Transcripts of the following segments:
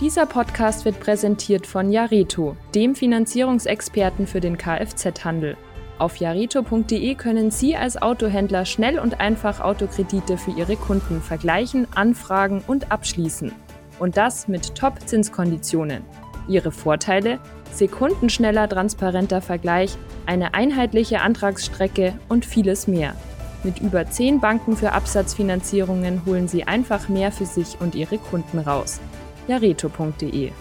Dieser Podcast wird präsentiert von Jareto, dem Finanzierungsexperten für den Kfz-Handel. Auf jareto.de können Sie als Autohändler schnell und einfach Autokredite für Ihre Kunden vergleichen, anfragen und abschließen. Und das mit Top-Zinskonditionen. Ihre Vorteile? Sekundenschneller transparenter Vergleich, eine einheitliche Antragsstrecke und vieles mehr. Mit über 10 Banken für Absatzfinanzierungen holen Sie einfach mehr für sich und Ihre Kunden raus. jareto.de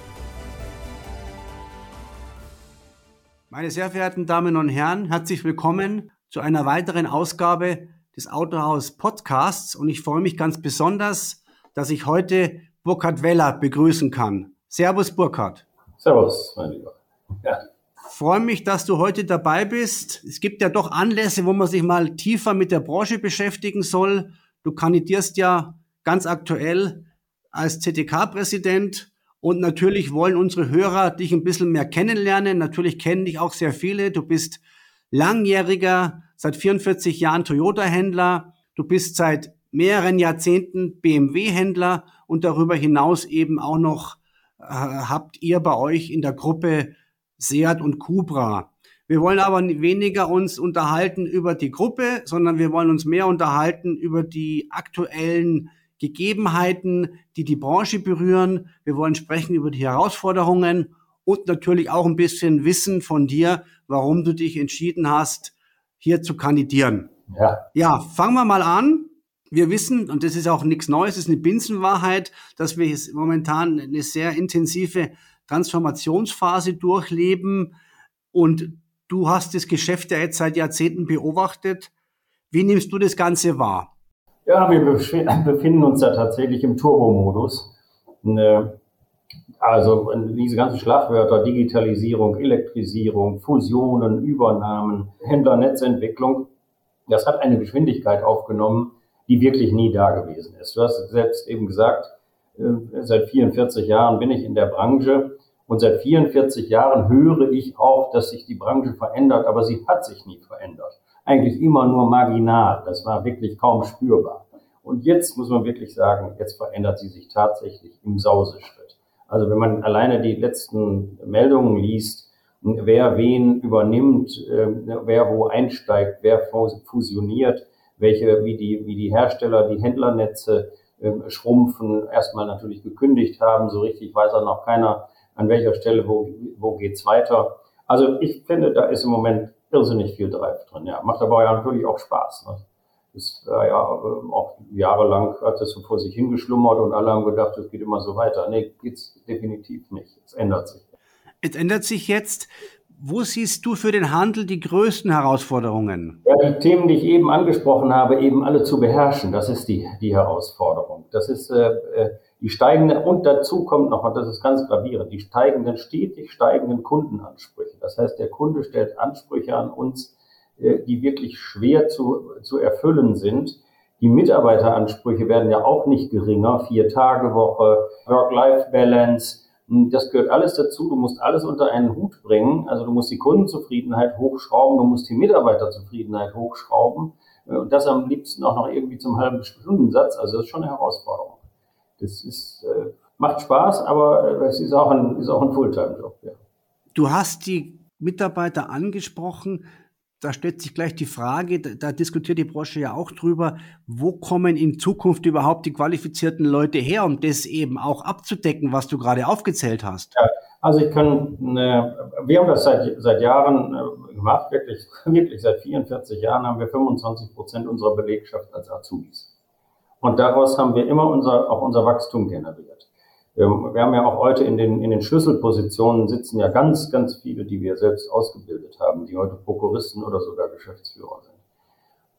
Meine sehr verehrten Damen und Herren, herzlich willkommen zu einer weiteren Ausgabe des Autohaus Podcasts und ich freue mich ganz besonders, dass ich heute Burkhard Weller begrüßen kann. Servus Burkhard. Servus, mein Lieber. Ja freue mich, dass du heute dabei bist. Es gibt ja doch Anlässe, wo man sich mal tiefer mit der Branche beschäftigen soll. Du kandidierst ja ganz aktuell als CTK-Präsident und natürlich wollen unsere Hörer dich ein bisschen mehr kennenlernen. Natürlich kennen dich auch sehr viele. Du bist langjähriger, seit 44 Jahren Toyota-Händler. Du bist seit mehreren Jahrzehnten BMW-Händler und darüber hinaus eben auch noch äh, habt ihr bei euch in der Gruppe Seat und Cupra. Wir wollen aber weniger uns unterhalten über die Gruppe, sondern wir wollen uns mehr unterhalten über die aktuellen Gegebenheiten, die die Branche berühren. Wir wollen sprechen über die Herausforderungen und natürlich auch ein bisschen wissen von dir, warum du dich entschieden hast, hier zu kandidieren. Ja, ja fangen wir mal an. Wir wissen, und das ist auch nichts Neues, es ist eine Binsenwahrheit, dass wir momentan eine sehr intensive Transformationsphase durchleben und du hast das Geschäft ja jetzt seit Jahrzehnten beobachtet. Wie nimmst du das Ganze wahr? Ja, wir befinden uns ja tatsächlich im Turbo-Modus. Also diese ganzen Schlagwörter, Digitalisierung, Elektrisierung, Fusionen, Übernahmen, Händlernetzentwicklung, das hat eine Geschwindigkeit aufgenommen, die wirklich nie da gewesen ist. Du hast selbst eben gesagt, äh, seit 44 Jahren bin ich in der Branche und seit 44 Jahren höre ich auch, dass sich die Branche verändert, aber sie hat sich nie verändert. Eigentlich immer nur marginal. Das war wirklich kaum spürbar. Und jetzt muss man wirklich sagen, jetzt verändert sie sich tatsächlich im Sauseschritt. Also wenn man alleine die letzten Meldungen liest, wer wen übernimmt, äh, wer wo einsteigt, wer fusioniert, welche, wie die, wie die Hersteller, die Händlernetze äh, schrumpfen, erstmal natürlich gekündigt haben, so richtig weiß auch noch keiner, an welcher Stelle, wo, wo geht's weiter. Also ich finde, da ist im Moment irrsinnig viel Drive drin. Ja, macht aber ja natürlich auch Spaß. Ne? Das, äh, ja, auch jahrelang hat das so vor sich hingeschlummert und alle haben gedacht, es geht immer so weiter. Nee, geht's definitiv nicht. Es ändert sich. Es ändert sich jetzt. Wo siehst du für den Handel die größten Herausforderungen? Ja, die Themen, die ich eben angesprochen habe, eben alle zu beherrschen, das ist die, die Herausforderung. Das ist äh, äh die steigende, und dazu kommt noch, und das ist ganz gravierend, die steigenden, stetig steigenden Kundenansprüche. Das heißt, der Kunde stellt Ansprüche an uns, äh, die wirklich schwer zu, zu erfüllen sind. Die Mitarbeiteransprüche werden ja auch nicht geringer. Vier Tage Woche, Work-Life-Balance. Das gehört alles dazu. Du musst alles unter einen Hut bringen. Also du musst die Kundenzufriedenheit hochschrauben. Du musst die Mitarbeiterzufriedenheit hochschrauben. Äh, und das am liebsten auch noch irgendwie zum halben Stundensatz. Also das ist schon eine Herausforderung das ist, äh, macht Spaß, aber äh, es ist auch ein, ist auch ein Fulltime-Job. Ja. Du hast die Mitarbeiter angesprochen. Da stellt sich gleich die Frage, da, da diskutiert die Branche ja auch drüber, wo kommen in Zukunft überhaupt die qualifizierten Leute her, um das eben auch abzudecken, was du gerade aufgezählt hast? Ja, also ich kann, äh, wir haben das seit, seit Jahren äh, gemacht, wirklich, wirklich seit 44 Jahren haben wir 25 Prozent unserer Belegschaft als Azubis. Und daraus haben wir immer unser, auch unser Wachstum generiert. Ähm, wir haben ja auch heute in den, in den Schlüsselpositionen sitzen ja ganz, ganz viele, die wir selbst ausgebildet haben, die heute Prokuristen oder sogar Geschäftsführer sind.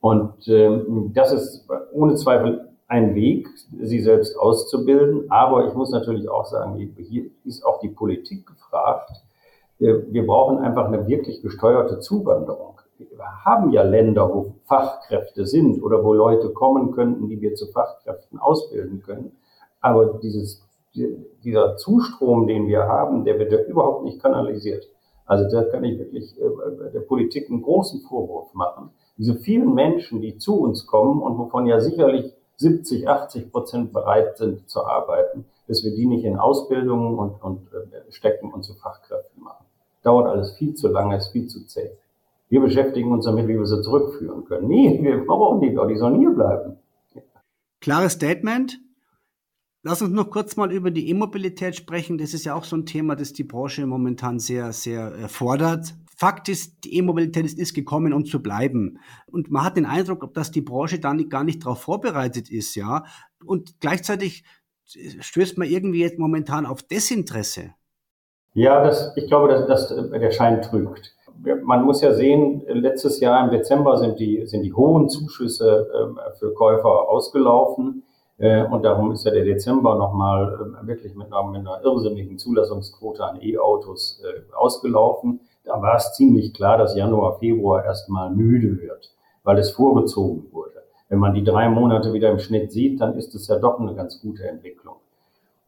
Und ähm, das ist ohne Zweifel ein Weg, sie selbst auszubilden. Aber ich muss natürlich auch sagen, hier ist auch die Politik gefragt. Wir brauchen einfach eine wirklich gesteuerte Zuwanderung wir haben ja Länder, wo Fachkräfte sind oder wo Leute kommen könnten, die wir zu Fachkräften ausbilden können. Aber dieses, dieser Zustrom, den wir haben, der wird ja überhaupt nicht kanalisiert. Also da kann ich wirklich äh, der Politik einen großen Vorwurf machen. Diese vielen Menschen, die zu uns kommen und wovon ja sicherlich 70, 80 Prozent bereit sind zu arbeiten, dass wir die nicht in Ausbildungen und, und äh, stecken und zu Fachkräften machen. Dauert alles viel zu lange, ist viel zu zäh. Wir beschäftigen uns damit, wie wir sie zurückführen können. Nee, wir brauchen die doch, die sollen hier bleiben. Klares Statement. Lass uns noch kurz mal über die E-Mobilität sprechen. Das ist ja auch so ein Thema, das die Branche momentan sehr, sehr äh, fordert. Fakt ist, die E-Mobilität ist, ist, gekommen, um zu bleiben. Und man hat den Eindruck, dass die Branche da nicht, gar nicht darauf vorbereitet ist, ja. Und gleichzeitig stößt man irgendwie jetzt momentan auf Desinteresse. Ja, das, ich glaube, dass, dass der Schein trügt. Man muss ja sehen, letztes Jahr im Dezember sind die, sind die hohen Zuschüsse äh, für Käufer ausgelaufen. Äh, und darum ist ja der Dezember nochmal äh, wirklich mit einer, mit einer irrsinnigen Zulassungsquote an E-Autos äh, ausgelaufen. Da war es ziemlich klar, dass Januar, Februar erstmal müde wird, weil es vorgezogen wurde. Wenn man die drei Monate wieder im Schnitt sieht, dann ist es ja doch eine ganz gute Entwicklung.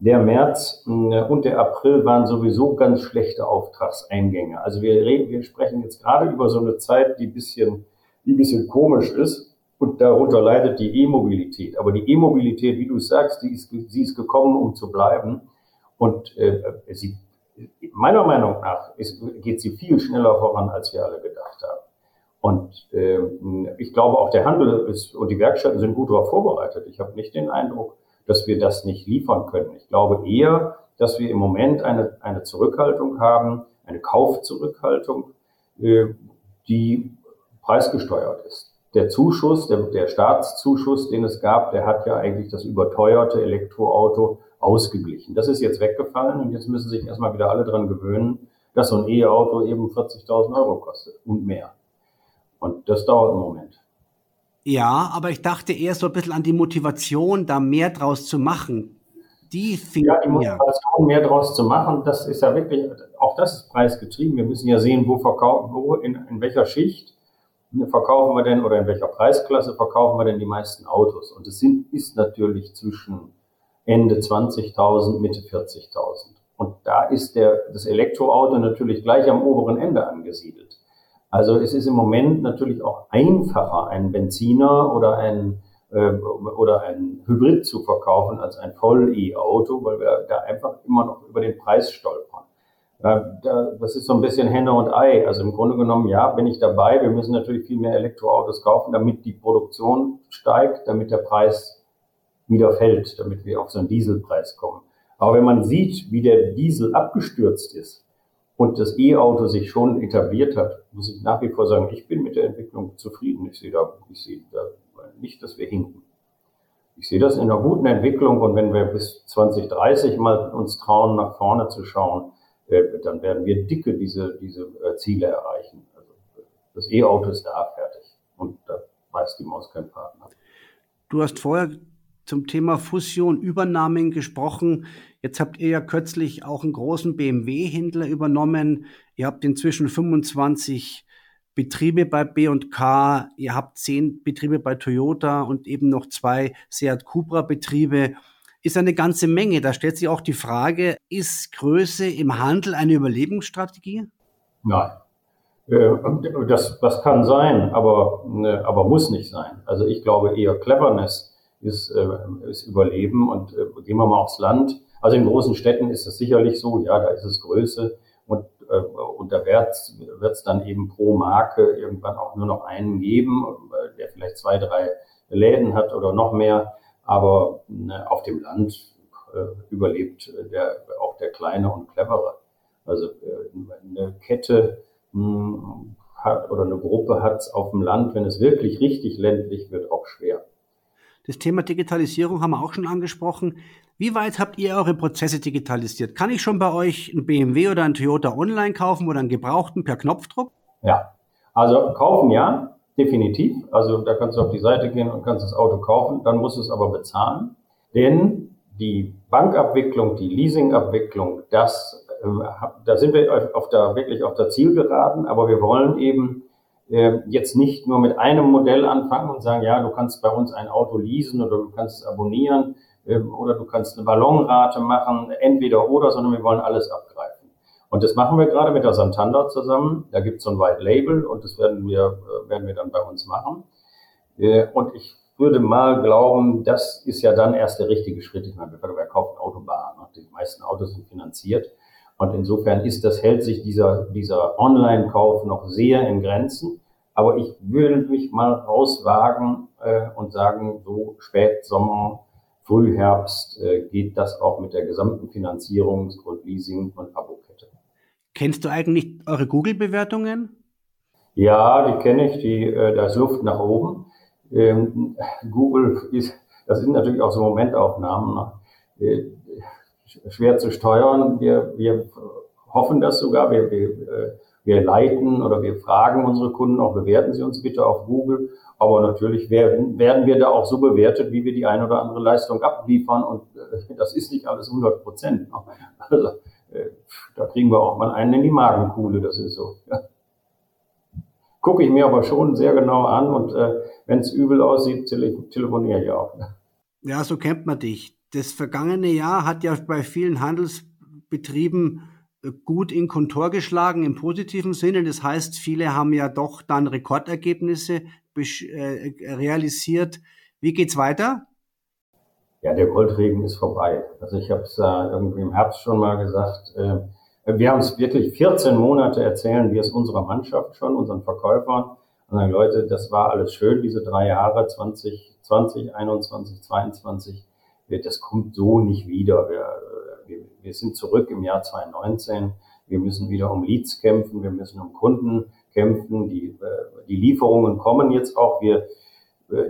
Der März und der April waren sowieso ganz schlechte Auftragseingänge. Also wir, reden, wir sprechen jetzt gerade über so eine Zeit, die bisschen, die bisschen komisch ist und darunter leidet die E-Mobilität. Aber die E-Mobilität, wie du sagst, die ist, sie ist gekommen, um zu bleiben. Und äh, sie, meiner Meinung nach ist, geht sie viel schneller voran, als wir alle gedacht haben. Und äh, ich glaube, auch der Handel ist, und die Werkstätten sind gut darauf vorbereitet. Ich habe nicht den Eindruck, dass wir das nicht liefern können. Ich glaube eher, dass wir im Moment eine, eine Zurückhaltung haben, eine Kaufzurückhaltung, äh, die preisgesteuert ist der Zuschuss, der, der Staatszuschuss, den es gab, der hat ja eigentlich das überteuerte Elektroauto ausgeglichen. Das ist jetzt weggefallen und jetzt müssen sich erstmal wieder alle dran gewöhnen, dass so ein E-Auto eben 40.000 Euro kostet und mehr. Und das dauert einen Moment. Ja, aber ich dachte eher so ein bisschen an die Motivation, da mehr draus zu machen. Die fehlt Ja, die Motivation, mehr draus zu machen, das ist ja wirklich, auch das ist preisgetrieben. Wir müssen ja sehen, wo verkaufen, wo, in, in welcher Schicht verkaufen wir denn oder in welcher Preisklasse verkaufen wir denn die meisten Autos? Und es sind, ist natürlich zwischen Ende 20.000, Mitte 40.000. Und da ist der, das Elektroauto natürlich gleich am oberen Ende angesiedelt. Also es ist im Moment natürlich auch einfacher, einen Benziner oder ein, äh, oder ein Hybrid zu verkaufen als ein Voll-E-Auto, weil wir da einfach immer noch über den Preis stolpern das ist so ein bisschen Henne und Ei. Also im Grunde genommen, ja, bin ich dabei. Wir müssen natürlich viel mehr Elektroautos kaufen, damit die Produktion steigt, damit der Preis wieder fällt, damit wir auf so einen Dieselpreis kommen. Aber wenn man sieht, wie der Diesel abgestürzt ist und das E-Auto sich schon etabliert hat, muss ich nach wie vor sagen, ich bin mit der Entwicklung zufrieden. Ich sehe da, ich sehe da nicht, dass wir hinken. Ich sehe das in einer guten Entwicklung und wenn wir bis 2030 mal uns trauen, nach vorne zu schauen, äh, dann werden wir dicke diese, diese äh, Ziele erreichen. Also das E-Auto ist da fertig und da weiß die Maus kein Partner. Du hast vorher zum Thema Fusion, Übernahmen gesprochen. Jetzt habt ihr ja kürzlich auch einen großen BMW-Händler übernommen. Ihr habt inzwischen 25 Betriebe bei B&K, ihr habt zehn Betriebe bei Toyota und eben noch zwei Seat Cupra Betriebe ist eine ganze Menge. Da stellt sich auch die Frage, ist Größe im Handel eine Überlebensstrategie? Nein. Äh, das, das kann sein, aber, ne, aber muss nicht sein. Also ich glaube eher Cleverness ist, äh, ist Überleben und äh, gehen wir mal aufs Land. Also in großen Städten ist das sicherlich so, ja, da ist es Größe und, und da wird es dann eben pro Marke irgendwann auch nur noch einen geben, der vielleicht zwei, drei Läden hat oder noch mehr. Aber ne, auf dem Land äh, überlebt der, auch der Kleine und Clevere. Also äh, eine Kette mh, hm, hat, oder eine Gruppe hat es auf dem Land, wenn es wirklich richtig ländlich wird, auch schwer. Das Thema Digitalisierung haben wir auch schon angesprochen. Wie weit habt ihr eure Prozesse digitalisiert? Kann ich schon bei euch ein BMW oder ein Toyota online kaufen oder einen gebrauchten per Knopfdruck? Ja, also kaufen ja, definitiv. Also da kannst du auf die Seite gehen und kannst das Auto kaufen, dann musst du es aber bezahlen. Denn die Bankabwicklung, die Leasingabwicklung, das, äh, da sind wir auf der, wirklich auf der Zielgeraden, aber wir wollen eben jetzt nicht nur mit einem Modell anfangen und sagen, ja, du kannst bei uns ein Auto leasen oder du kannst es abonnieren äh, oder du kannst eine Ballonrate machen, entweder oder, sondern wir wollen alles abgreifen. Und das machen wir gerade mit der Santander zusammen. Da gibt es so ein White Label und das werden wir, äh, werden wir dann bei uns machen. Äh, und ich würde mal glauben, das ist ja dann erst der richtige Schritt. Ich meine, wer kauft ein Autobahn? Die meisten Autos sind finanziert. Und insofern ist das, hält sich dieser, dieser Online-Kauf noch sehr in Grenzen. Aber ich würde mich mal rauswagen äh, und sagen, so Spätsommer, Frühherbst äh, geht das auch mit der gesamten Finanzierungs- und Leasing- und Abokette. Kennst du eigentlich eure Google-Bewertungen? Ja, die kenne ich, die, äh, da ist Luft nach oben. Ähm, Google ist, das sind natürlich auch so Momentaufnahmen, ne? äh, schwer zu steuern. Wir, wir hoffen das sogar, wir, wir, äh, wir leiten oder wir fragen unsere Kunden auch, bewerten Sie uns bitte auf Google. Aber natürlich werden, werden wir da auch so bewertet, wie wir die eine oder andere Leistung abliefern. Und äh, das ist nicht alles 100 Prozent. Also, äh, da kriegen wir auch mal einen in die Magenkuhle, das ist so. Ja gucke ich mir aber schon sehr genau an und äh, wenn es übel aussieht, tele telefoniere ich auch. Ja, so kennt man dich. Das vergangene Jahr hat ja bei vielen Handelsbetrieben gut in Kontor geschlagen im positiven Sinne. Das heißt, viele haben ja doch dann Rekordergebnisse äh, realisiert. Wie geht's weiter? Ja, der Goldregen ist vorbei. Also ich habe es äh, irgendwie im Herbst schon mal gesagt. Äh, wir haben es wirklich 14 Monate erzählen wir es unserer Mannschaft schon, unseren Verkäufern. Und dann, Leute, das war alles schön, diese drei Jahre, 20, 20, 21, 22. Das kommt so nicht wieder. Wir, wir, sind zurück im Jahr 2019. Wir müssen wieder um Leads kämpfen. Wir müssen um Kunden kämpfen. Die, die Lieferungen kommen jetzt auch. Wir,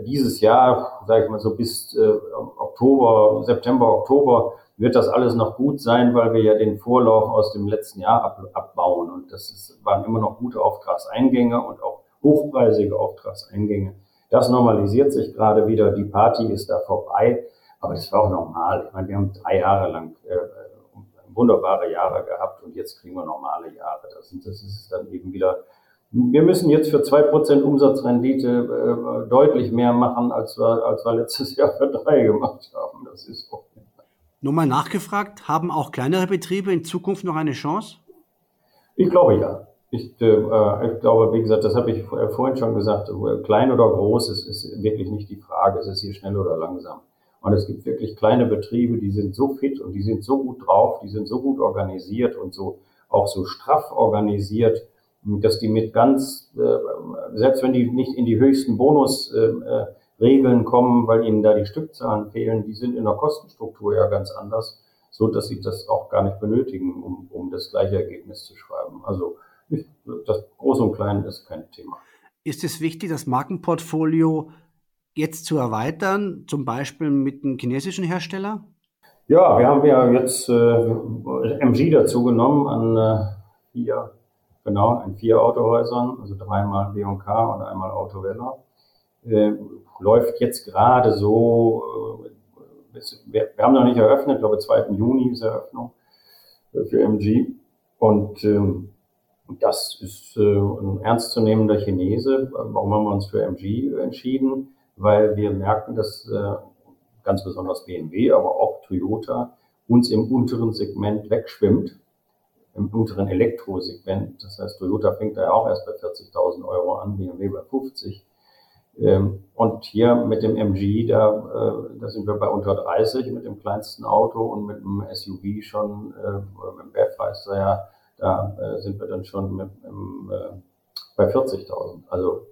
dieses Jahr, sage ich mal so bis äh, Oktober, September, Oktober, wird das alles noch gut sein, weil wir ja den Vorlauf aus dem letzten Jahr ab, abbauen. Und das ist, waren immer noch gute Auftragseingänge und auch hochpreisige Auftragseingänge. Das normalisiert sich gerade wieder. Die Party ist da vorbei. Aber das war auch normal. Ich meine, wir haben drei Jahre lang äh, wunderbare Jahre gehabt und jetzt kriegen wir normale Jahre. Das, das ist dann eben wieder wir müssen jetzt für zwei Prozent Umsatzrendite äh, deutlich mehr machen, als wir, als wir letztes Jahr für drei gemacht haben. Das ist so. Nur mal nachgefragt, haben auch kleinere Betriebe in Zukunft noch eine Chance? Ich glaube ja. Ich, äh, ich glaube, wie gesagt, das habe ich vorhin schon gesagt, klein oder groß ist, ist wirklich nicht die Frage, ist es hier schnell oder langsam. Und es gibt wirklich kleine Betriebe, die sind so fit und die sind so gut drauf, die sind so gut organisiert und so auch so straff organisiert, dass die mit ganz, äh, selbst wenn die nicht in die höchsten Bonus äh, äh kommen, weil ihnen da die Stückzahlen fehlen, die sind in der Kostenstruktur ja ganz anders, so dass sie das auch gar nicht benötigen, um, um das gleiche Ergebnis zu schreiben. Also das Große und Kleine ist kein Thema. Ist es wichtig, das Markenportfolio jetzt zu erweitern, zum Beispiel mit einem chinesischen Hersteller? Ja, wir haben ja jetzt äh, MG dazu genommen an äh, vier, genau, an vier Autohäusern, also dreimal B&K und einmal Autovella. Äh, läuft jetzt gerade so, äh, wir, wir, haben noch nicht eröffnet, ich glaube 2. Juni ist Eröffnung äh, für MG. Und ähm, das ist äh, ein ernstzunehmender Chinese. Warum haben wir uns für MG entschieden? Weil wir merken, dass äh, ganz besonders BMW, aber auch Toyota uns im unteren Segment wegschwimmt, im unteren Elektrosegment. Das heißt, Toyota fängt da ja auch erst bei 40.000 Euro an, BMW bei 50. Ähm, und hier mit dem MG, da, äh, da sind wir bei unter 30 mit dem kleinsten Auto und mit dem SUV schon, äh, mit dem Pathfinder, ja, da sind wir dann schon mit, im, bei 40.000. Also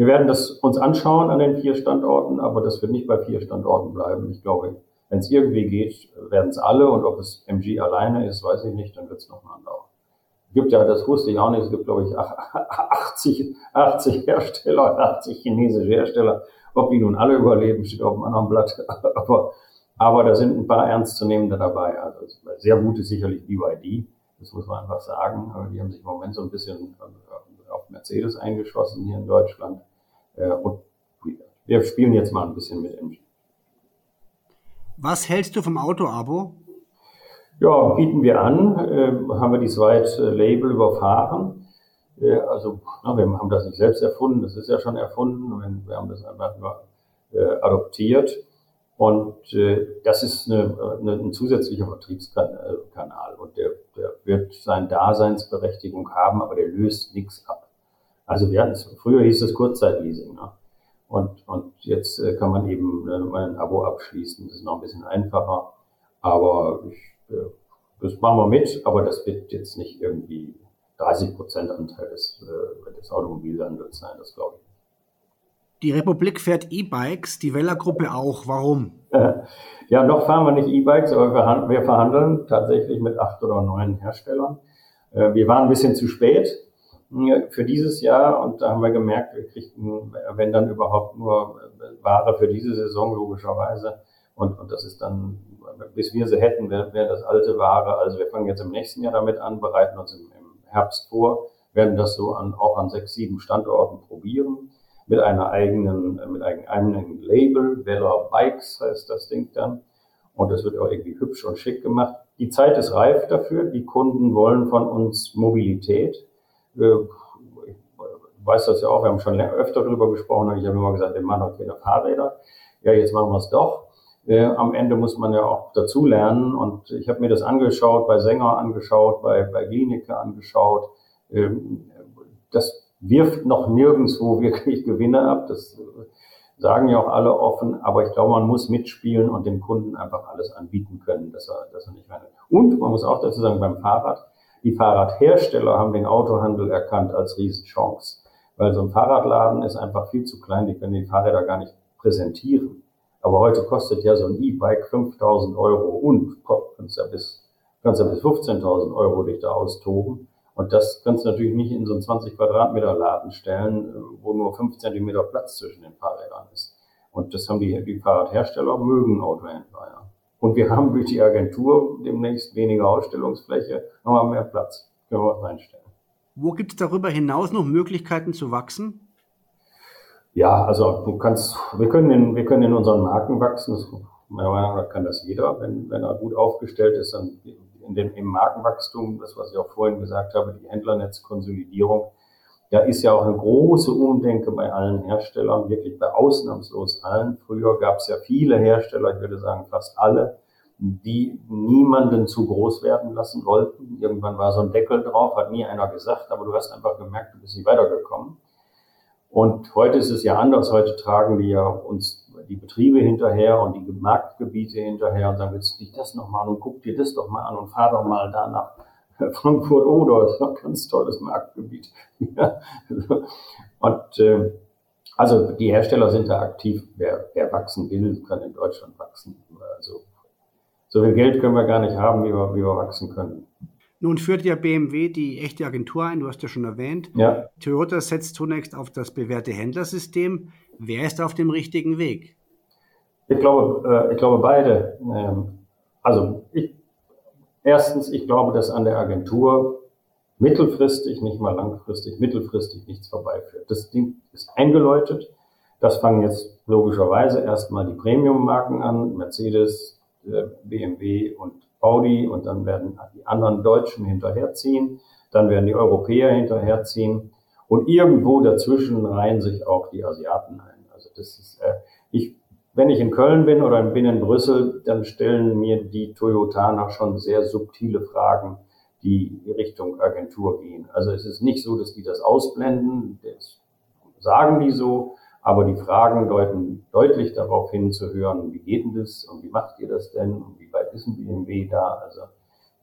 wir werden das uns anschauen an den vier Standorten, aber das wird nicht bei vier Standorten bleiben. Ich glaube, wenn es irgendwie geht, werden es alle und ob es MG alleine ist, weiß ich nicht, dann wird es noch ein anderer gibt ja, das wusste ich auch nicht, es gibt, glaube ich, 80, 80 Hersteller, 80 chinesische Hersteller. Ob die nun alle überleben, steht auf einem anderen Blatt. Aber, aber da sind ein paar ernstzunehmende dabei. Also sehr gut ist sicherlich BYD, das muss man einfach sagen. Die haben sich im Moment so ein bisschen auf Mercedes eingeschossen hier in Deutschland. Äh, und wir spielen jetzt mal ein bisschen mit MG. Was hältst du vom Auto-Abo? Ja, bieten wir an, äh, haben wir die zweite Label überfahren. Äh, also na, wir haben das nicht selbst erfunden, das ist ja schon erfunden. Wir haben das einfach nur äh, adoptiert. Und äh, das ist eine, eine, ein zusätzlicher Vertriebskanal und der, der wird seine Daseinsberechtigung haben, aber der löst nichts ab. Also wir hatten früher hieß es Kurzzeitleasing. Ne? Und, und jetzt äh, kann man eben äh, ein Abo abschließen. Das ist noch ein bisschen einfacher. Aber ich, äh, das machen wir mit, aber das wird jetzt nicht irgendwie 30 Prozent Anteil des, äh, des Automobilhandels sein, das glaube ich. Die Republik fährt E-Bikes, die Weller-Gruppe auch. Warum? Ja, noch fahren wir nicht E-Bikes, aber wir verhandeln tatsächlich mit acht oder neun Herstellern. Äh, wir waren ein bisschen zu spät für dieses Jahr und da haben wir gemerkt, wir kriegten, wenn dann überhaupt nur äh, Ware für diese Saison logischerweise. Und, und das ist dann, bis wir sie hätten, wäre wär das alte Ware. Also wir fangen jetzt im nächsten Jahr damit an, bereiten uns im, im Herbst vor, werden das so an, auch an sechs, sieben Standorten probieren mit einer eigenen, mit einem eigenen Label. Veller Bikes heißt das Ding dann. Und das wird auch irgendwie hübsch und schick gemacht. Die Zeit ist reif dafür. Die Kunden wollen von uns Mobilität. Ich weiß das ja auch, wir haben schon öfter darüber gesprochen. Ich habe immer gesagt, wir machen auch keine Fahrräder. Ja, jetzt machen wir es doch. am Ende muss man ja auch dazu lernen. Und ich habe mir das angeschaut, bei Sänger angeschaut, bei, bei Klinike angeschaut. Ähm, das wirft noch nirgendwo wirklich Gewinne ab. Das sagen ja auch alle offen, aber ich glaube, man muss mitspielen und dem Kunden einfach alles anbieten können, dass er, dass er nicht rein. Und man muss auch dazu sagen, beim Fahrrad, die Fahrradhersteller haben den Autohandel erkannt als Riesenchance. Weil so ein Fahrradladen ist einfach viel zu klein, die können die Fahrräder gar nicht präsentieren. Aber heute kostet ja so ein E-Bike 5000 Euro und kannst ja bis, kannst ja bis 15.000 Euro dich da austoben. Und das kannst du natürlich nicht in so einen 20 Quadratmeter Laden stellen, wo nur 5 Zentimeter Platz zwischen den Fahrrädern ist. Und das haben die, die Fahrradhersteller, mögen Autohändler, ja. Und wir haben durch die Agentur demnächst weniger Ausstellungsfläche, aber mehr Platz. Können wir reinstellen. Wo gibt es darüber hinaus noch Möglichkeiten zu wachsen? Ja, also du kannst, wir können in, wir können in unseren Marken wachsen. Das, meiner Meinung nach kann das jeder, wenn, wenn er gut aufgestellt ist, dann in dem, im Markenwachstum, das was ich auch vorhin gesagt habe, die Händlernetzkonsolidierung, da ist ja auch eine große Umdenke bei allen Herstellern, wirklich bei ausnahmslos allen. Früher gab es ja viele Hersteller, ich würde sagen fast alle, die niemanden zu groß werden lassen wollten. Irgendwann war so ein Deckel drauf, hat nie einer gesagt, aber du hast einfach gemerkt, du bist nicht weitergekommen. Und heute ist es ja anders. Heute tragen die ja uns die Betriebe hinterher und die Marktgebiete hinterher und sagen, willst du dich das noch mal und guck dir das doch mal an und fahr doch mal da nach Frankfurt oder das ist ein ganz tolles Marktgebiet. und äh, also die Hersteller sind da aktiv. Wer, wer wachsen will, kann in Deutschland wachsen. Also so viel Geld können wir gar nicht haben, wie wir, wie wir wachsen können. Nun führt ja BMW die echte Agentur ein, du hast ja schon erwähnt. Ja. Toyota setzt zunächst auf das bewährte Händlersystem. Wer ist auf dem richtigen Weg? Ich glaube, äh, ich glaube beide. Ähm, also ich, erstens, ich glaube, dass an der Agentur mittelfristig, nicht mal langfristig, mittelfristig nichts vorbeiführt. Das Ding ist eingeläutet. Das fangen jetzt logischerweise erstmal die Premium-Marken an, Mercedes, äh, BMW und Audi und dann werden die anderen Deutschen hinterherziehen, dann werden die Europäer hinterherziehen und irgendwo dazwischen reihen sich auch die Asiaten ein. Also das ist, äh, ich, wenn ich in Köln bin oder bin in Brüssel, dann stellen mir die Toyotaner schon sehr subtile Fragen, die Richtung Agentur gehen. Also es ist nicht so, dass die das ausblenden, das sagen die so, aber die Fragen deuten deutlich darauf hin zu hören, wie geht denn das und wie macht ihr das denn und wie weit ist ein BMW da? Also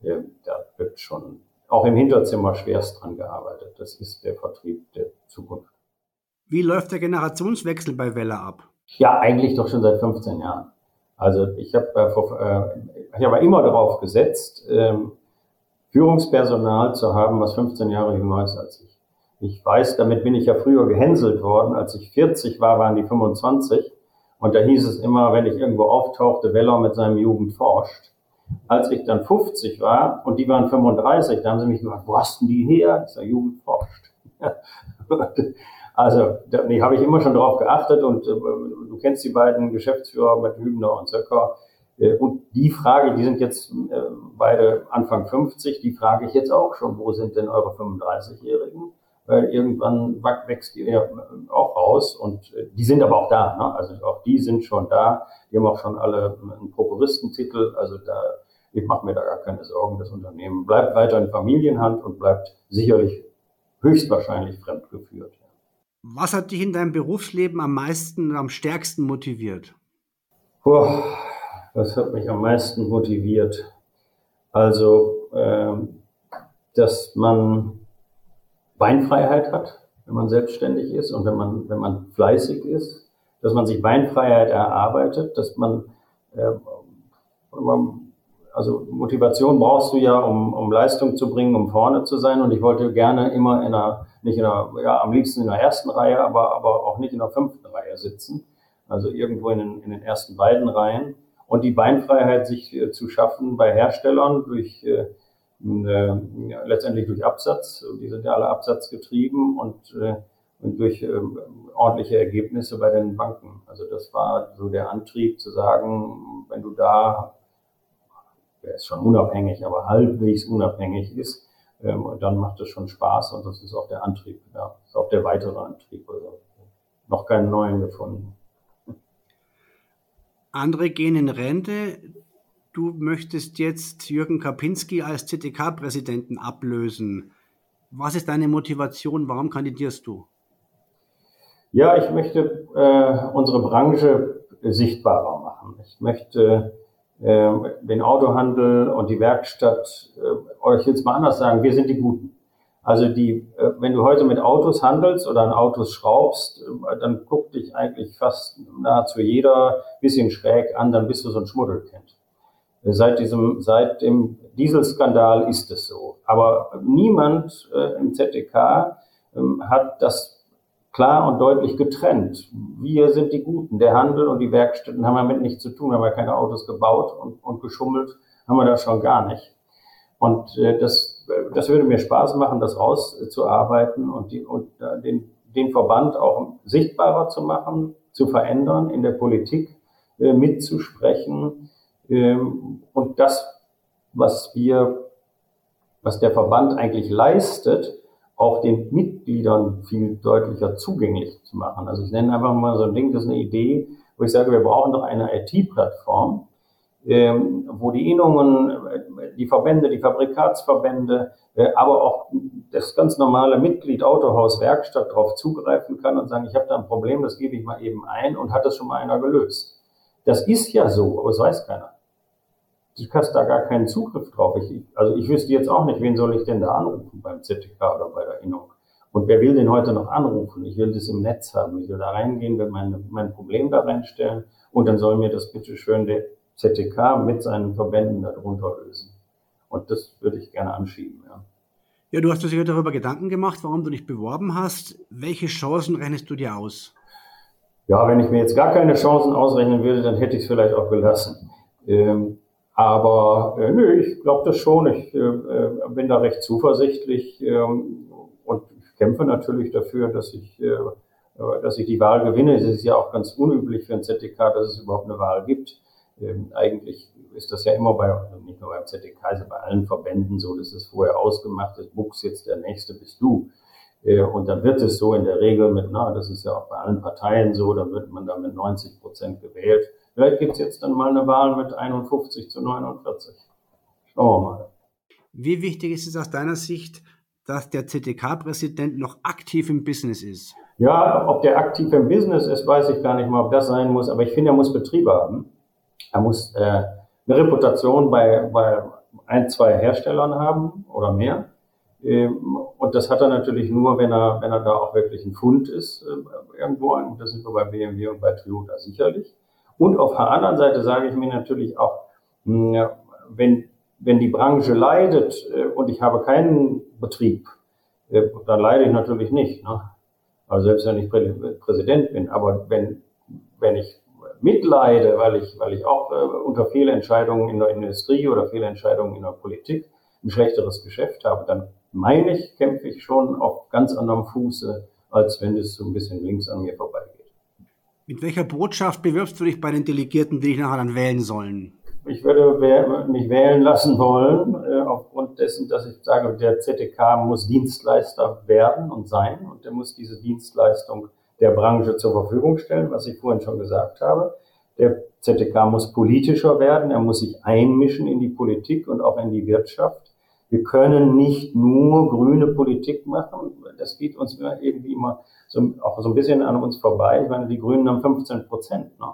äh, da wird schon auch im Hinterzimmer schwerst dran gearbeitet. Das ist der Vertrieb der Zukunft. Wie läuft der Generationswechsel bei Welle ab? Ja, eigentlich doch schon seit 15 Jahren. Also ich habe äh, ich hab immer darauf gesetzt, ähm, Führungspersonal zu haben, was 15 Jahre jünger ist als ich. Ich weiß, damit bin ich ja früher gehänselt worden. Als ich 40 war, waren die 25. Und da hieß es immer, wenn ich irgendwo auftauchte, Weller mit seinem Jugend forscht. Als ich dann 50 war und die waren 35, da haben sie mich gefragt, wo hast denn die her? Ich sage, Jugend forscht. also, da nee, habe ich immer schon drauf geachtet und äh, du kennst die beiden Geschäftsführer mit Hübner und Söcker. Äh, und die Frage, die sind jetzt äh, beide Anfang 50, die frage ich jetzt auch schon, wo sind denn eure 35-Jährigen? weil irgendwann wächst die ja auch raus und äh, die sind aber auch da. Ne? Also auch die sind schon da. Die haben auch schon alle einen Prokuristentitel. Also da, ich mache mir da gar keine Sorgen. Das Unternehmen bleibt weiter in Familienhand und bleibt sicherlich höchstwahrscheinlich fremdgeführt. Was hat dich in deinem Berufsleben am meisten und am stärksten motiviert? Boah, was hat mich am meisten motiviert? Also, äh, dass man Beinfreiheit hat, wenn man selbstständig ist und wenn man, wenn man fleißig ist, dass man sich Beinfreiheit erarbeitet, dass man, äh, man also Motivation brauchst du ja, um, um Leistung zu bringen, um vorne zu sein. Und ich wollte gerne immer in einer, nicht in einer, ja, am liebsten in der ersten Reihe, aber, aber auch nicht in der fünften Reihe sitzen. Also irgendwo in den, in den ersten beiden Reihen. Und die Beinfreiheit sich äh, zu schaffen bei Herstellern durch, äh, äh, letztendlich durch Absatz. Die sind ja alle absatzgetrieben und, äh, und durch äh, ordentliche Ergebnisse bei den Banken. Also das war so der Antrieb zu sagen, wenn du da der ist schon unabhängig, aber halbwegs unabhängig ist, ähm, dann macht es schon Spaß und das ist auch der Antrieb, ja, das ist auch der weitere Antrieb. Also noch keinen neuen gefunden. Andere gehen in Rente. Du möchtest jetzt Jürgen Kapinski als ZDK-Präsidenten ablösen. Was ist deine Motivation? Warum kandidierst du? Ja, ich möchte äh, unsere Branche sichtbarer machen. Ich möchte den Autohandel und die Werkstatt, äh, euch jetzt mal anders sagen, wir sind die Guten. Also die, äh, wenn du heute mit Autos handelst oder an Autos schraubst, äh, dann guckt dich eigentlich fast nahezu jeder bisschen schräg an, dann bist du so ein Schmuddelkind. Seit diesem, seit dem Dieselskandal ist es so. Aber niemand äh, im ZDK ähm, hat das klar und deutlich getrennt. Wir sind die Guten. Der Handel und die Werkstätten haben damit nichts zu tun, haben wir keine Autos gebaut und, und geschummelt, haben wir das schon gar nicht. Und äh, das, das würde mir Spaß machen, das rauszuarbeiten und, die, und äh, den, den Verband auch sichtbarer zu machen, zu verändern, in der Politik äh, mitzusprechen. Ähm, und das, was wir, was der Verband eigentlich leistet, auch den Mitgliedern viel deutlicher zugänglich zu machen. Also ich nenne einfach mal so ein Ding, das ist eine Idee, wo ich sage, wir brauchen doch eine IT-Plattform, ähm, wo die Innungen, die Verbände, die Fabrikatsverbände, äh, aber auch das ganz normale Mitglied Autohaus Werkstatt darauf zugreifen kann und sagen, ich habe da ein Problem, das gebe ich mal eben ein und hat das schon mal einer gelöst. Das ist ja so, aber es weiß keiner du hast da gar keinen Zugriff drauf. Ich, also ich wüsste jetzt auch nicht, wen soll ich denn da anrufen beim ZTK oder bei der Innung. Und wer will den heute noch anrufen? Ich will das im Netz haben. Ich will da reingehen, will mein, mein Problem da reinstellen und dann soll mir das bitte schön der ZTK mit seinen Verbänden darunter lösen. Und das würde ich gerne anschieben, ja. Ja, du hast dir sicher darüber Gedanken gemacht, warum du dich beworben hast. Welche Chancen rechnest du dir aus? Ja, wenn ich mir jetzt gar keine Chancen ausrechnen würde, dann hätte ich es vielleicht auch gelassen. Ähm, aber äh, nö, ich glaube das schon. Ich äh, äh, bin da recht zuversichtlich ähm, und kämpfe natürlich dafür, dass ich, äh, äh dass ich die Wahl gewinne. Es ist ja auch ganz unüblich für ein ZDK, dass es überhaupt eine Wahl gibt. Ähm, eigentlich ist das ja immer bei, nicht nur beim ZDK, sondern bei allen Verbänden so, dass es vorher ausgemacht ist, Buchs jetzt der Nächste bist du. Äh, und dann wird es so in der Regel mit, na, das ist ja auch bei allen Parteien so, dann wird man da mit 90 Prozent gewählt. Vielleicht gibt es jetzt dann mal eine Wahl mit 51 zu 49. Schauen wir mal. Wie wichtig ist es aus deiner Sicht, dass der ZDK-Präsident noch aktiv im Business ist? Ja, ob der aktiv im Business ist, weiß ich gar nicht mal, ob das sein muss. Aber ich finde, er muss Betriebe haben. Er muss äh, eine Reputation bei, bei ein, zwei Herstellern haben oder mehr. Ähm, und das hat er natürlich nur, wenn er, wenn er da auch wirklich ein Fund ist äh, irgendwo. Und das sind wir bei BMW und bei Toyota sicherlich. Und auf der anderen Seite sage ich mir natürlich auch, hm, wenn, wenn die Branche leidet äh, und ich habe keinen Betrieb, äh, dann leide ich natürlich nicht. Ne? Also selbst wenn ich Präsident bin, aber wenn, wenn ich mitleide, weil ich, weil ich auch äh, unter Fehlentscheidungen in der Industrie oder Fehlentscheidungen in der Politik ein schlechteres Geschäft habe, dann meine ich, kämpfe ich schon auf ganz anderem Fuße, als wenn es so ein bisschen links an mir vorbeigeht. Mit welcher Botschaft bewirbst du dich bei den Delegierten, die dich nachher dann wählen sollen? Ich würde mich wählen lassen wollen, äh, aufgrund dessen, dass ich sage, der ZDK muss Dienstleister werden und sein und er muss diese Dienstleistung der Branche zur Verfügung stellen, was ich vorhin schon gesagt habe. Der ZDK muss politischer werden, er muss sich einmischen in die Politik und auch in die Wirtschaft. Wir können nicht nur grüne Politik machen. Das geht uns irgendwie immer so, auch so ein bisschen an uns vorbei. Ich meine, die Grünen haben 15 Prozent. Ne?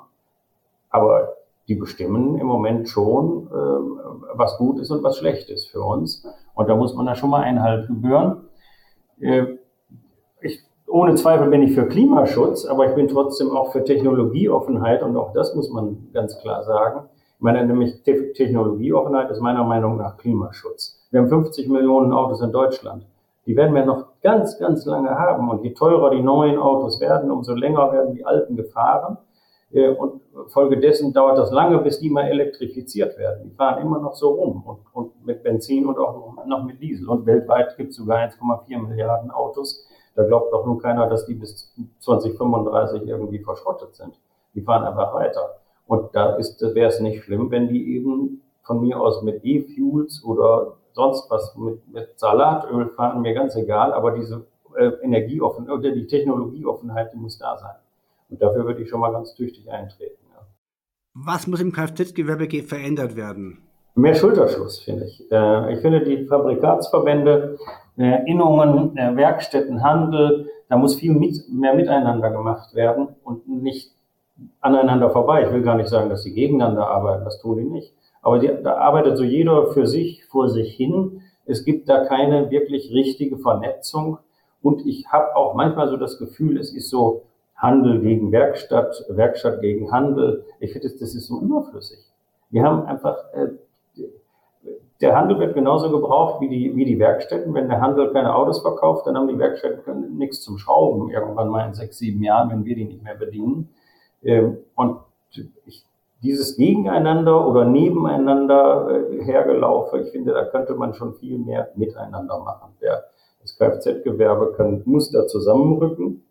Aber die bestimmen im Moment schon, äh, was gut ist und was schlecht ist für uns. Und da muss man da schon mal Einhalt gebühren. Äh, ich, ohne Zweifel bin ich für Klimaschutz, aber ich bin trotzdem auch für Technologieoffenheit und auch das muss man ganz klar sagen. Ich meine, nämlich Technologieoffenheit ist meiner Meinung nach Klimaschutz. Wir haben 50 Millionen Autos in Deutschland. Die werden wir noch ganz, ganz lange haben. Und je teurer die neuen Autos werden, umso länger werden die alten gefahren. Äh, und folgedessen dauert das lange, bis die mal elektrifiziert werden. Die fahren immer noch so rum und, und mit Benzin und auch noch mit Diesel. Und weltweit gibt es sogar 1,4 Milliarden Autos. Da glaubt doch nun keiner, dass die bis 2035 irgendwie verschrottet sind. Die fahren einfach weiter. Und da wäre es nicht schlimm, wenn die eben von mir aus mit E-Fuels oder sonst was mit, mit Salatöl fahren, mir ganz egal, aber diese äh, Energieoffen oder die Technologieoffenheit, die muss da sein. Und dafür würde ich schon mal ganz tüchtig eintreten. Ja. Was muss im Kfz-Gewerbe verändert werden? Mehr Schulterschluss, finde ich. Äh, ich finde, die Fabrikatsverbände, äh, Innungen, äh, Werkstätten, Handel, da muss viel mehr miteinander gemacht werden und nicht aneinander vorbei. Ich will gar nicht sagen, dass sie gegeneinander arbeiten, das tun die nicht. Aber die, da arbeitet so jeder für sich, vor sich hin. Es gibt da keine wirklich richtige Vernetzung. Und ich habe auch manchmal so das Gefühl, es ist so Handel gegen Werkstatt, Werkstatt gegen Handel. Ich finde, das ist so überflüssig. Wir haben einfach, äh, der Handel wird genauso gebraucht wie die, wie die Werkstätten. Wenn der Handel keine Autos verkauft, dann haben die Werkstätten nichts zum Schrauben irgendwann mal in sechs, sieben Jahren, wenn wir die nicht mehr bedienen. Ähm, und ich, dieses Gegeneinander oder nebeneinander äh, hergelaufe, ich finde, da könnte man schon viel mehr miteinander machen. Der, das Kfz-Gewerbe kann, muss da zusammenrücken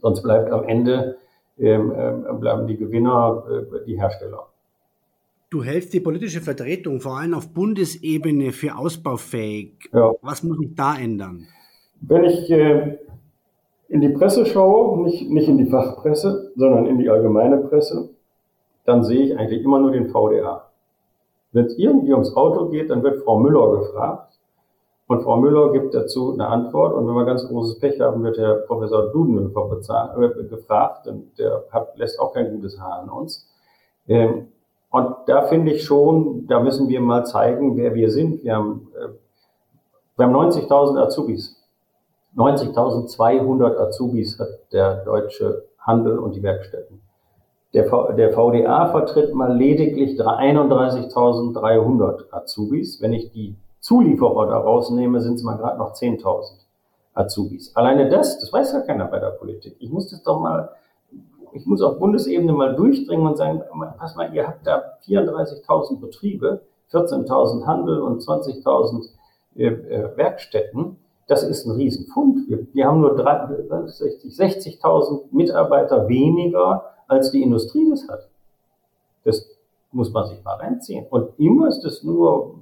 Sonst bleibt am Ende ähm, äh, bleiben die Gewinner äh, die Hersteller. Du hältst die politische Vertretung vor allem auf Bundesebene für ausbaufähig. Ja. Was muss sich da ändern? Wenn ich äh, in die Presse schaue, nicht, nicht in die Fachpresse, sondern in die allgemeine Presse, dann sehe ich eigentlich immer nur den VDA. Wenn es irgendwie ums Auto geht, dann wird Frau Müller gefragt. Und Frau Müller gibt dazu eine Antwort. Und wenn wir ganz großes Pech haben, wird der Professor Dudenhöfer äh, gefragt. Und der hat, lässt auch kein gutes Haar an uns. Ähm, und da finde ich schon, da müssen wir mal zeigen, wer wir sind. Wir haben, äh, wir haben 90.000 Azubis. 90.200 Azubis hat der deutsche Handel und die Werkstätten. Der, v der VDA vertritt mal lediglich 31.300 Azubis. Wenn ich die Zulieferer da rausnehme, sind es mal gerade noch 10.000 Azubis. Alleine das, das weiß ja keiner bei der Politik. Ich muss das doch mal, ich muss auf Bundesebene mal durchdringen und sagen, pass mal, ihr habt da 34.000 Betriebe, 14.000 Handel und 20.000 äh, äh, Werkstätten. Das ist ein Riesenfund. Wir, wir haben nur 60.000 60 Mitarbeiter weniger, als die Industrie das hat. Das muss man sich mal reinziehen. Und immer ist es nur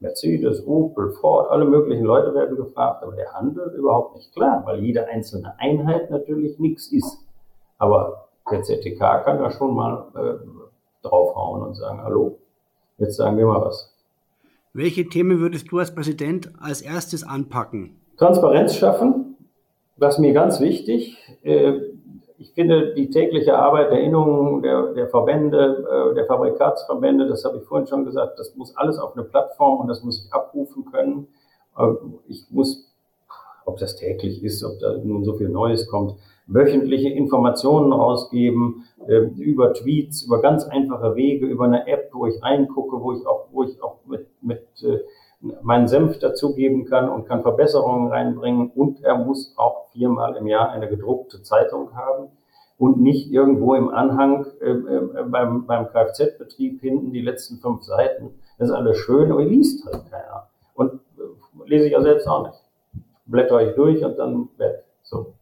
Mercedes, Opel, Ford, alle möglichen Leute werden gefragt, aber der Handel überhaupt nicht klar, weil jede einzelne Einheit natürlich nichts ist. Aber der ZTK kann da schon mal äh, draufhauen und sagen, hallo, jetzt sagen wir mal was. Welche Themen würdest du als Präsident als erstes anpacken? Transparenz schaffen, was mir ganz wichtig. Äh, ich finde die tägliche Arbeit der Innungen, der, der Verbände, äh, der Fabrikatsverbände, das habe ich vorhin schon gesagt, das muss alles auf eine Plattform und das muss ich abrufen können. Äh, ich muss, ob das täglich ist, ob da nun so viel Neues kommt, wöchentliche Informationen rausgeben äh, über Tweets, über ganz einfache Wege, über eine App, wo ich reingucke, wo ich auch, wo ich auch mit, mit äh, meinen Senf dazugeben kann und kann Verbesserungen reinbringen. Und er muss auch viermal im Jahr eine gedruckte Zeitung haben und nicht irgendwo im Anhang äh, äh, beim, beim Kfz-Betrieb hinten die letzten fünf Seiten. Das ist alles schön, aber liest halt keiner. Und äh, lese ich ja selbst auch nicht. Blätter ich durch und dann weg. So.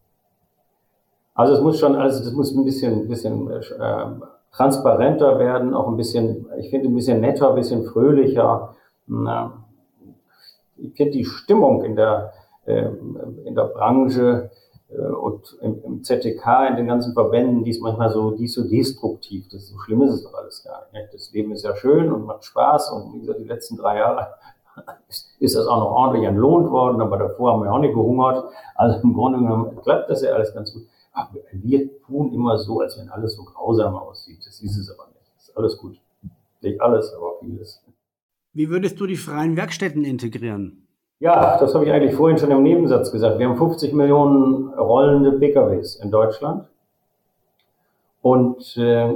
Also es muss schon, also das muss ein bisschen, bisschen äh, transparenter werden, auch ein bisschen, ich finde ein bisschen netter, ein bisschen fröhlicher. Na, ich finde die Stimmung in der, äh, in der Branche äh, und im, ZTK, in den ganzen Verbänden, die ist manchmal so, die ist so destruktiv. Das so schlimm ist es doch alles gar nicht. Das Leben ist ja schön und macht Spaß und wie gesagt, die letzten drei Jahre ist das auch noch ordentlich entlohnt worden, aber davor haben wir auch nicht gehungert. Also im Grunde genommen klappt das ja alles ganz gut. Aber wir tun immer so, als wenn alles so grausam aussieht. Das ist es aber nicht. Das ist alles gut. Nicht alles, aber vieles. Wie würdest du die freien Werkstätten integrieren? Ja, das habe ich eigentlich vorhin schon im Nebensatz gesagt. Wir haben 50 Millionen rollende PKWs in Deutschland. Und äh,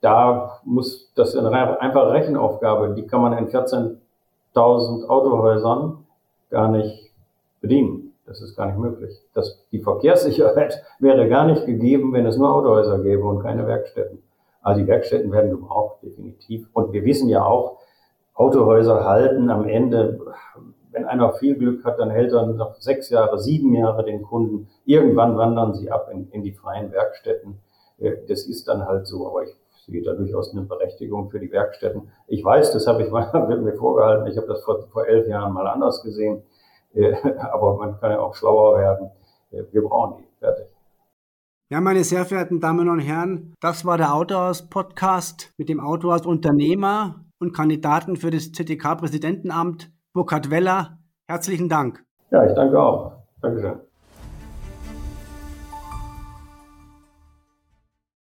da muss das eine einfache Rechenaufgabe, die kann man in 14 1000 Autohäusern gar nicht bedienen. Das ist gar nicht möglich. Das, die Verkehrssicherheit wäre gar nicht gegeben, wenn es nur Autohäuser gäbe und keine Werkstätten. Also die Werkstätten werden gebraucht, definitiv. Und wir wissen ja auch, Autohäuser halten am Ende, wenn einer viel Glück hat, dann hält er noch sechs Jahre, sieben Jahre den Kunden. Irgendwann wandern sie ab in, in die freien Werkstätten. Äh, das ist dann halt so. Aber ich sehe da durchaus eine Berechtigung für die Werkstätten. Ich weiß, das habe ich mal wird mir vorgehalten, ich habe das vor, vor elf Jahren mal anders gesehen, äh, aber man kann ja auch schlauer werden. Äh, wir brauchen die, fertig. Ja, meine sehr verehrten Damen und Herren, das war der Autohaus-Podcast mit dem Autohaus-Unternehmer und Kandidaten für das ZDK-Präsidentenamt, Burkhard Weller. Herzlichen Dank. Ja, ich danke auch. Dankeschön.